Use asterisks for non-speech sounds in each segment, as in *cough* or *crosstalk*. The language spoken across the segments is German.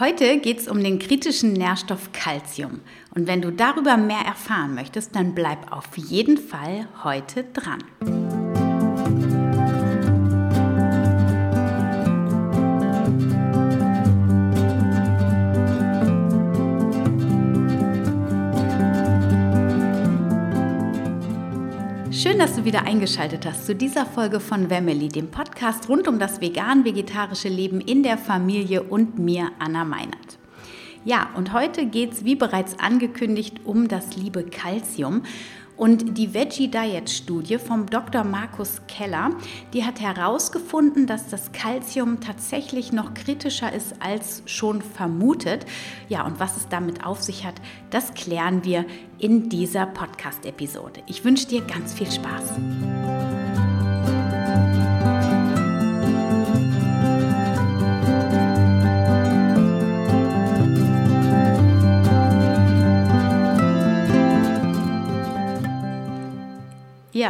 Heute geht es um den kritischen Nährstoff Calcium. Und wenn du darüber mehr erfahren möchtest, dann bleib auf jeden Fall heute dran. Schön, dass du wieder eingeschaltet hast zu dieser Folge von Family, dem Podcast rund um das vegan-vegetarische Leben in der Familie und mir, Anna Meinert. Ja, und heute geht es, wie bereits angekündigt, um das liebe Calcium. Und die Veggie Diet Studie vom Dr. Markus Keller, die hat herausgefunden, dass das Calcium tatsächlich noch kritischer ist als schon vermutet. Ja, und was es damit auf sich hat, das klären wir in dieser Podcast-Episode. Ich wünsche dir ganz viel Spaß.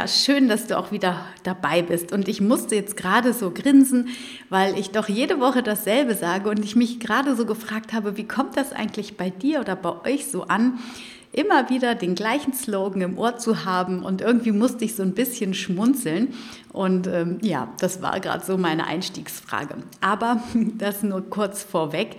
Schön, dass du auch wieder dabei bist. Und ich musste jetzt gerade so grinsen, weil ich doch jede Woche dasselbe sage und ich mich gerade so gefragt habe, wie kommt das eigentlich bei dir oder bei euch so an, immer wieder den gleichen Slogan im Ohr zu haben und irgendwie musste ich so ein bisschen schmunzeln. Und ähm, ja, das war gerade so meine Einstiegsfrage. Aber *laughs* das nur kurz vorweg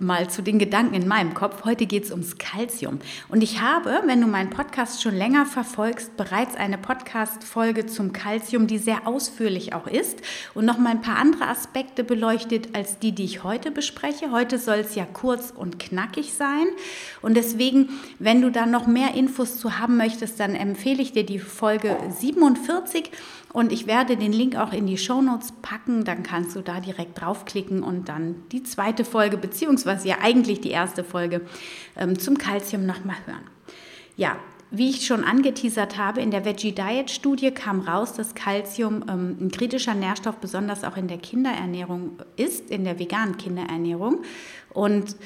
mal zu den Gedanken in meinem Kopf. Heute geht es ums Kalzium. Und ich habe, wenn du meinen Podcast schon länger verfolgst, bereits eine Podcast-Folge zum Kalzium, die sehr ausführlich auch ist und noch mal ein paar andere Aspekte beleuchtet als die, die ich heute bespreche. Heute soll es ja kurz und knackig sein. Und deswegen, wenn du da noch mehr Infos zu haben möchtest, dann empfehle ich dir die Folge 47 und ich werde den Link auch in die Show Notes packen, dann kannst du da direkt draufklicken und dann die zweite Folge, beziehungsweise ja eigentlich die erste Folge ähm, zum Calcium nochmal hören. Ja, wie ich schon angeteasert habe, in der Veggie Diet Studie kam raus, dass Calcium ähm, ein kritischer Nährstoff besonders auch in der Kinderernährung ist, in der veganen Kinderernährung. Und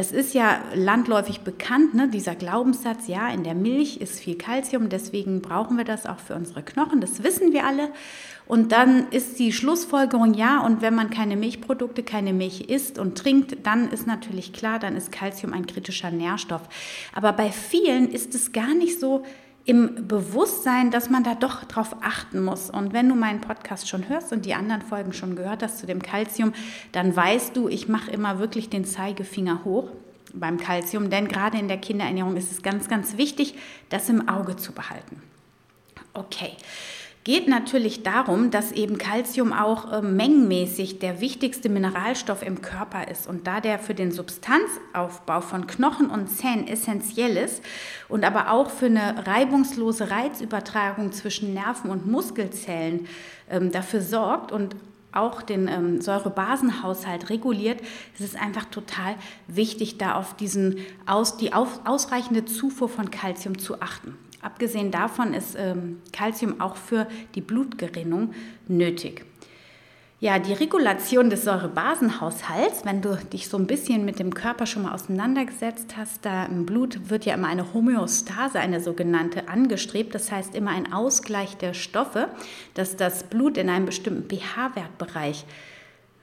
es ist ja landläufig bekannt, ne, dieser Glaubenssatz, ja, in der Milch ist viel Kalzium, deswegen brauchen wir das auch für unsere Knochen, das wissen wir alle. Und dann ist die Schlussfolgerung, ja, und wenn man keine Milchprodukte, keine Milch isst und trinkt, dann ist natürlich klar, dann ist Kalzium ein kritischer Nährstoff. Aber bei vielen ist es gar nicht so im Bewusstsein, dass man da doch drauf achten muss. Und wenn du meinen Podcast schon hörst und die anderen Folgen schon gehört hast zu dem Kalzium, dann weißt du, ich mache immer wirklich den Zeigefinger hoch beim Kalzium, denn gerade in der Kinderernährung ist es ganz, ganz wichtig, das im Auge zu behalten. Okay geht natürlich darum, dass eben Calcium auch äh, mengenmäßig der wichtigste Mineralstoff im Körper ist und da der für den Substanzaufbau von Knochen und Zähnen essentiell ist und aber auch für eine reibungslose Reizübertragung zwischen Nerven und Muskelzellen ähm, dafür sorgt und auch den ähm, Säurebasenhaushalt reguliert, ist es einfach total wichtig, da auf diesen aus, die auf, ausreichende Zufuhr von Calcium zu achten. Abgesehen davon ist ähm, Calcium auch für die Blutgerinnung nötig. Ja, die Regulation des Säurebasenhaushalts, wenn du dich so ein bisschen mit dem Körper schon mal auseinandergesetzt hast, da im Blut wird ja immer eine Homöostase, eine sogenannte, angestrebt. Das heißt immer ein Ausgleich der Stoffe, dass das Blut in einem bestimmten pH-Wertbereich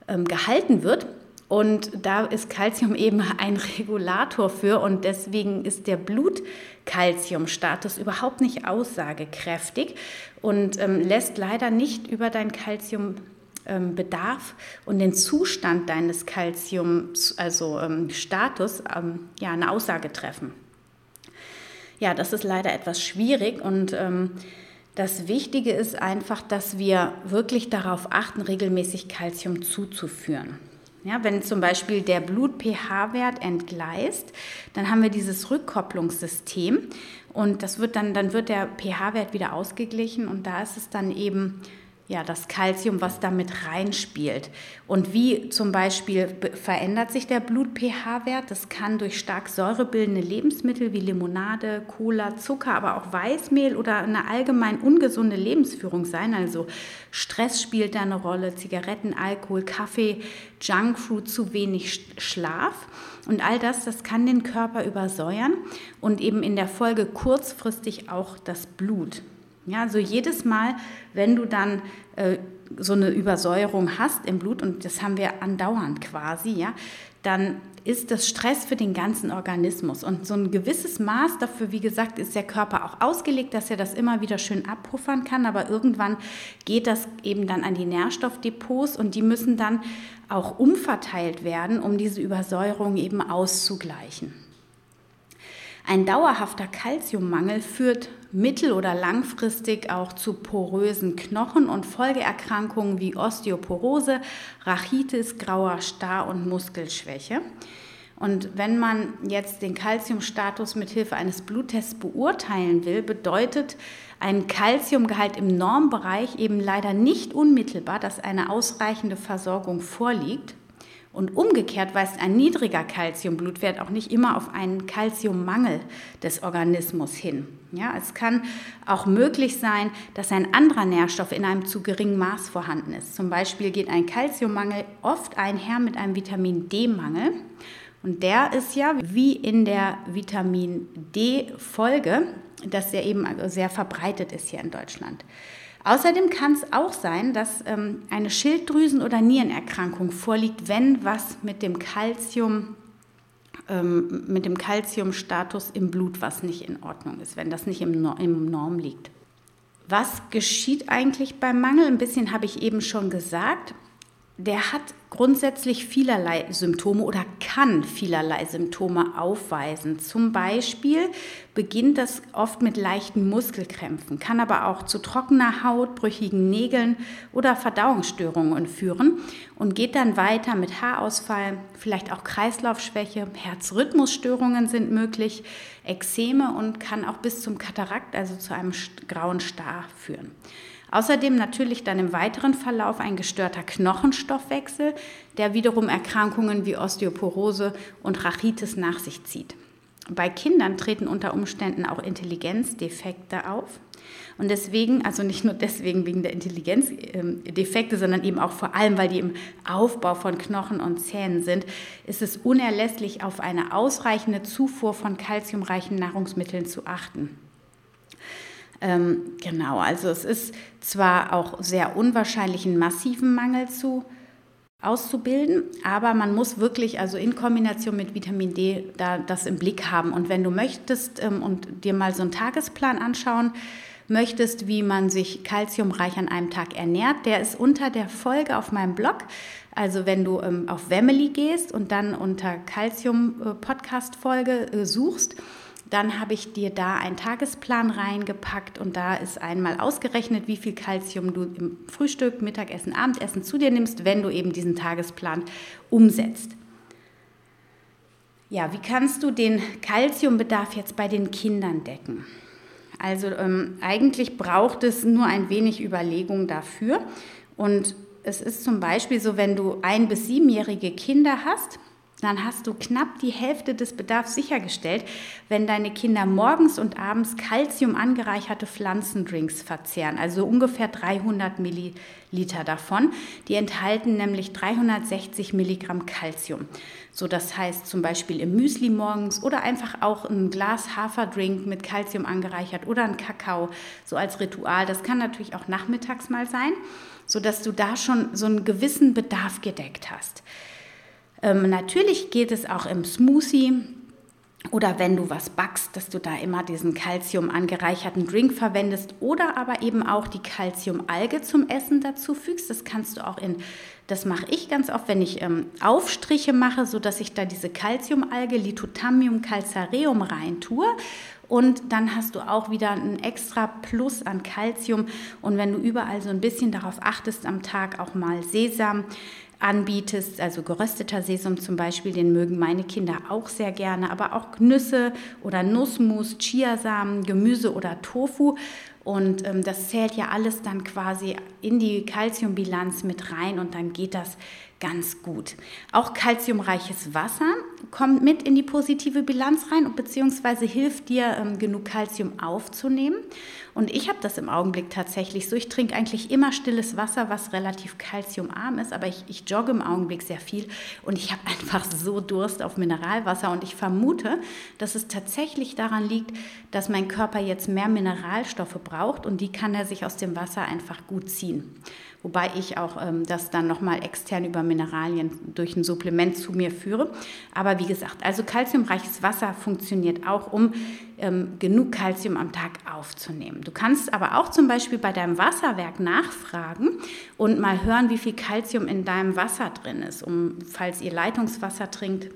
ähm, gehalten wird. Und da ist Calcium eben ein Regulator für und deswegen ist der Blutkalziumstatus überhaupt nicht aussagekräftig und ähm, lässt leider nicht über dein Calciumbedarf ähm, und den Zustand deines Calciums, also ähm, Status, ähm, ja, eine Aussage treffen. Ja, das ist leider etwas schwierig und ähm, das Wichtige ist einfach, dass wir wirklich darauf achten, regelmäßig Calcium zuzuführen. Ja, wenn zum Beispiel der Blut-pH-Wert entgleist, dann haben wir dieses Rückkopplungssystem und das wird dann, dann wird der pH-Wert wieder ausgeglichen und da ist es dann eben ja, das Kalzium, was damit reinspielt. Und wie zum Beispiel verändert sich der Blut-pH-Wert? Das kann durch stark säurebildende Lebensmittel wie Limonade, Cola, Zucker, aber auch Weißmehl oder eine allgemein ungesunde Lebensführung sein. Also Stress spielt da eine Rolle, Zigaretten, Alkohol, Kaffee, Junkfood, zu wenig Schlaf. Und all das, das kann den Körper übersäuern und eben in der Folge kurzfristig auch das Blut. Ja, also jedes Mal, wenn du dann äh, so eine Übersäuerung hast im Blut, und das haben wir andauernd quasi, ja, dann ist das Stress für den ganzen Organismus. Und so ein gewisses Maß dafür, wie gesagt, ist der Körper auch ausgelegt, dass er das immer wieder schön abpuffern kann. Aber irgendwann geht das eben dann an die Nährstoffdepots und die müssen dann auch umverteilt werden, um diese Übersäuerung eben auszugleichen. Ein dauerhafter Kalziummangel führt mittel- oder langfristig auch zu porösen Knochen und Folgeerkrankungen wie Osteoporose, Rachitis, grauer Star und Muskelschwäche. Und wenn man jetzt den Kalziumstatus mit Hilfe eines Bluttests beurteilen will, bedeutet ein Kalziumgehalt im Normbereich eben leider nicht unmittelbar, dass eine ausreichende Versorgung vorliegt. Und umgekehrt weist ein niedriger Kalziumblutwert auch nicht immer auf einen Kalziummangel des Organismus hin. Ja, es kann auch möglich sein, dass ein anderer Nährstoff in einem zu geringen Maß vorhanden ist. Zum Beispiel geht ein Kalziummangel oft einher mit einem Vitamin D-Mangel. Und der ist ja wie in der Vitamin D-Folge, dass der eben sehr verbreitet ist hier in Deutschland. Außerdem kann es auch sein, dass ähm, eine Schilddrüsen- oder Nierenerkrankung vorliegt, wenn was mit dem Kalzium ähm, mit dem Kalziumstatus im Blut was nicht in Ordnung ist, wenn das nicht im, im Norm liegt. Was geschieht eigentlich beim Mangel? Ein bisschen habe ich eben schon gesagt. Der hat grundsätzlich vielerlei Symptome oder kann vielerlei Symptome aufweisen. Zum Beispiel beginnt das oft mit leichten Muskelkrämpfen, kann aber auch zu trockener Haut, brüchigen Nägeln oder Verdauungsstörungen führen und geht dann weiter mit Haarausfall, vielleicht auch Kreislaufschwäche, Herzrhythmusstörungen sind möglich, Ekzeme und kann auch bis zum Katarakt, also zu einem grauen Star führen. Außerdem natürlich dann im weiteren Verlauf ein gestörter Knochenstoffwechsel, der wiederum Erkrankungen wie Osteoporose und Rachitis nach sich zieht. Bei Kindern treten unter Umständen auch Intelligenzdefekte auf. Und deswegen, also nicht nur deswegen wegen der Intelligenzdefekte, sondern eben auch vor allem, weil die im Aufbau von Knochen und Zähnen sind, ist es unerlässlich, auf eine ausreichende Zufuhr von kalziumreichen Nahrungsmitteln zu achten. Ähm, genau, also es ist zwar auch sehr unwahrscheinlich, einen massiven Mangel zu auszubilden, aber man muss wirklich also in Kombination mit Vitamin D da das im Blick haben. Und wenn du möchtest ähm, und dir mal so einen Tagesplan anschauen möchtest, wie man sich kalziumreich an einem Tag ernährt, der ist unter der Folge auf meinem Blog. Also wenn du ähm, auf Wemily gehst und dann unter Calcium äh, Podcast Folge äh, suchst, dann habe ich dir da einen Tagesplan reingepackt und da ist einmal ausgerechnet, wie viel Kalzium du im Frühstück, Mittagessen, Abendessen zu dir nimmst, wenn du eben diesen Tagesplan umsetzt. Ja, wie kannst du den Kalziumbedarf jetzt bei den Kindern decken? Also ähm, eigentlich braucht es nur ein wenig Überlegung dafür. Und es ist zum Beispiel so, wenn du ein- bis siebenjährige Kinder hast, dann hast du knapp die Hälfte des Bedarfs sichergestellt, wenn deine Kinder morgens und abends Kalzium angereicherte Pflanzendrinks verzehren, also ungefähr 300 Milliliter davon. Die enthalten nämlich 360 Milligramm Kalzium. So, das heißt zum Beispiel im Müsli morgens oder einfach auch ein Glas Haferdrink mit Kalzium angereichert oder ein Kakao, so als Ritual. Das kann natürlich auch nachmittags mal sein, sodass du da schon so einen gewissen Bedarf gedeckt hast. Ähm, natürlich geht es auch im Smoothie oder wenn du was backst, dass du da immer diesen Calcium angereicherten Drink verwendest oder aber eben auch die Calciumalge zum Essen dazu fügst. Das kannst du auch in, das mache ich ganz oft, wenn ich ähm, Aufstriche mache, so dass ich da diese Calciumalge Lithothammium calcareum rein tue und dann hast du auch wieder ein extra Plus an Calcium. Und wenn du überall so ein bisschen darauf achtest am Tag, auch mal Sesam, anbietest, also gerösteter Sesam zum Beispiel, den mögen meine Kinder auch sehr gerne, aber auch Nüsse oder Nussmus, Chiasamen, Gemüse oder Tofu. Und ähm, das zählt ja alles dann quasi in die Kalziumbilanz mit rein und dann geht das ganz gut. Auch kalziumreiches Wasser kommt mit in die positive Bilanz rein und beziehungsweise hilft dir, ähm, genug Kalzium aufzunehmen. Und ich habe das im Augenblick tatsächlich so. Ich trinke eigentlich immer stilles Wasser, was relativ kalziumarm ist, aber ich, ich jogge im Augenblick sehr viel und ich habe *laughs* einfach so Durst auf Mineralwasser. Und ich vermute, dass es tatsächlich daran liegt, dass mein Körper jetzt mehr Mineralstoffe braucht und die kann er sich aus dem Wasser einfach gut ziehen. Wobei ich auch ähm, das dann nochmal extern über Mineralien durch ein Supplement zu mir führe. Aber wie gesagt, also kalziumreiches Wasser funktioniert auch, um ähm, genug Kalzium am Tag aufzunehmen. Du kannst aber auch zum Beispiel bei deinem Wasserwerk nachfragen und mal hören, wie viel Kalzium in deinem Wasser drin ist, um falls ihr Leitungswasser trinkt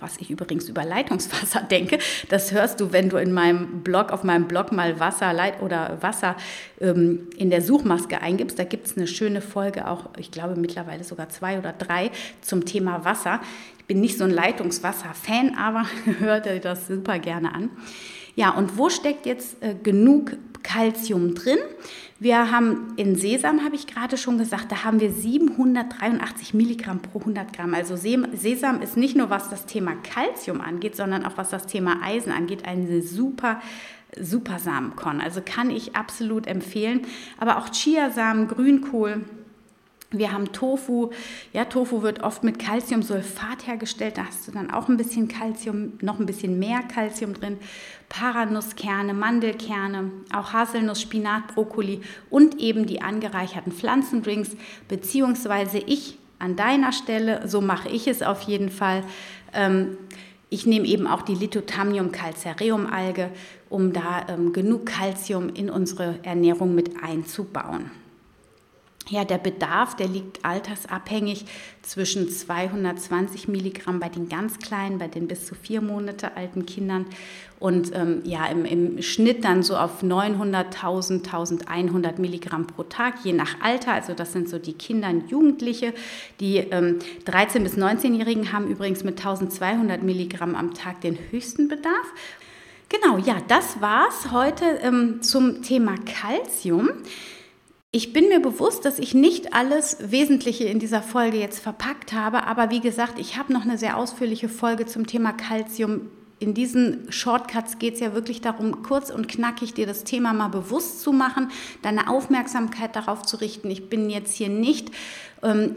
was ich übrigens über Leitungswasser *laughs* denke. Das hörst du, wenn du in meinem Blog, auf meinem Blog mal Wasser oder Wasser ähm, in der Suchmaske eingibst. Da gibt es eine schöne Folge, auch ich glaube mittlerweile sogar zwei oder drei zum Thema Wasser. Ich bin nicht so ein Leitungswasser-Fan, aber *laughs* hör dir das super gerne an. Ja, und wo steckt jetzt äh, genug Kalzium drin? Wir haben in Sesam, habe ich gerade schon gesagt, da haben wir 783 Milligramm pro 100 Gramm. Also Sesam ist nicht nur was das Thema Kalzium angeht, sondern auch was das Thema Eisen angeht, eine super super Samenkorn. Also kann ich absolut empfehlen. Aber auch Chiasamen, Grünkohl, wir haben Tofu. Ja, Tofu wird oft mit Calciumsulfat hergestellt. Da hast du dann auch ein bisschen Calcium, noch ein bisschen mehr Calcium drin. Paranusskerne, Mandelkerne, auch Haselnuss, Spinat, Brokkoli und eben die angereicherten Pflanzendrinks. Beziehungsweise ich an deiner Stelle, so mache ich es auf jeden Fall. Ähm, ich nehme eben auch die Lithothamnium calcareum Alge, um da ähm, genug Calcium in unsere Ernährung mit einzubauen. Ja, der Bedarf, der liegt altersabhängig zwischen 220 Milligramm bei den ganz kleinen, bei den bis zu vier Monate alten Kindern und ähm, ja, im, im, Schnitt dann so auf 900.000, 1100 Milligramm pro Tag, je nach Alter. Also das sind so die Kinder und Jugendliche. Die ähm, 13- bis 19-Jährigen haben übrigens mit 1200 Milligramm am Tag den höchsten Bedarf. Genau, ja, das war's heute ähm, zum Thema Calcium. Ich bin mir bewusst, dass ich nicht alles Wesentliche in dieser Folge jetzt verpackt habe, aber wie gesagt, ich habe noch eine sehr ausführliche Folge zum Thema Calcium. In diesen Shortcuts geht es ja wirklich darum, kurz und knackig dir das Thema mal bewusst zu machen, deine Aufmerksamkeit darauf zu richten. Ich bin jetzt hier nicht ähm,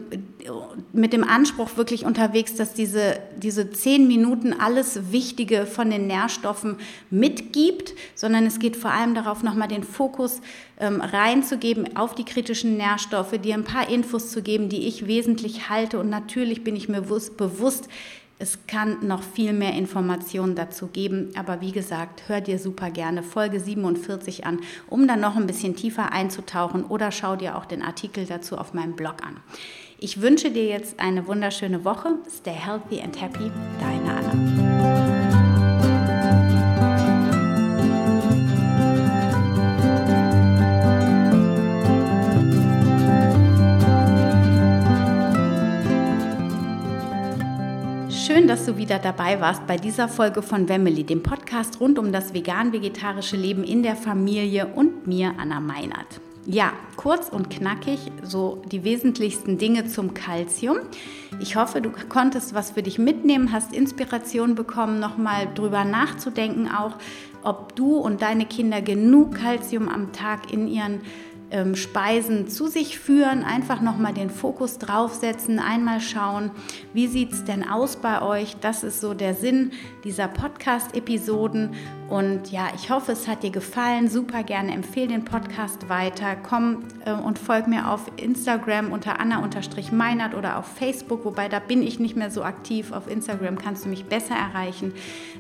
mit dem Anspruch wirklich unterwegs, dass diese, diese zehn Minuten alles Wichtige von den Nährstoffen mitgibt, sondern es geht vor allem darauf, nochmal den Fokus ähm, reinzugeben auf die kritischen Nährstoffe, dir ein paar Infos zu geben, die ich wesentlich halte. Und natürlich bin ich mir bewusst, es kann noch viel mehr Informationen dazu geben, aber wie gesagt, hör dir super gerne Folge 47 an, um dann noch ein bisschen tiefer einzutauchen oder schau dir auch den Artikel dazu auf meinem Blog an. Ich wünsche dir jetzt eine wunderschöne Woche. Stay healthy and happy, deine Anna. Dass du wieder dabei warst bei dieser Folge von Wemmeli, dem Podcast rund um das vegan-vegetarische Leben in der Familie und mir, Anna Meinert. Ja, kurz und knackig, so die wesentlichsten Dinge zum Kalzium. Ich hoffe, du konntest was für dich mitnehmen, hast Inspiration bekommen, nochmal drüber nachzudenken, auch ob du und deine Kinder genug Kalzium am Tag in ihren ähm, Speisen zu sich führen, einfach nochmal den Fokus draufsetzen, einmal schauen, wie sieht es denn aus bei euch. Das ist so der Sinn dieser Podcast-Episoden. Und ja, ich hoffe, es hat dir gefallen. Super gerne empfehle den Podcast weiter. Komm äh, und folg mir auf Instagram unter Anna-Meinert oder auf Facebook, wobei da bin ich nicht mehr so aktiv. Auf Instagram kannst du mich besser erreichen.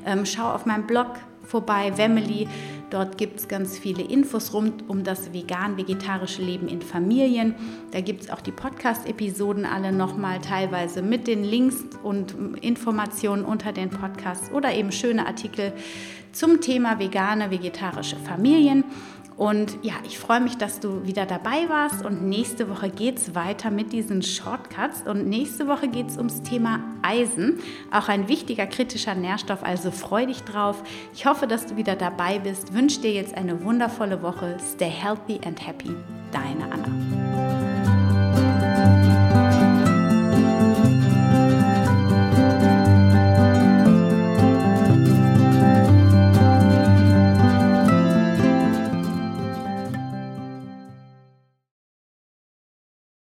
Ähm, schau auf meinem Blog vorbei, Wemily. Dort gibt es ganz viele Infos rund um das vegan-vegetarische Leben in Familien. Da gibt es auch die Podcast-Episoden alle nochmal teilweise mit den Links und Informationen unter den Podcasts oder eben schöne Artikel zum Thema vegane, vegetarische Familien. Und ja, ich freue mich, dass du wieder dabei warst. Und nächste Woche geht es weiter mit diesen Shortcuts. Und nächste Woche geht es ums Thema Eisen, auch ein wichtiger kritischer Nährstoff. Also freu dich drauf. Ich hoffe, dass du wieder dabei bist. Wünsche dir jetzt eine wundervolle Woche. Stay healthy and happy. Deine Anna.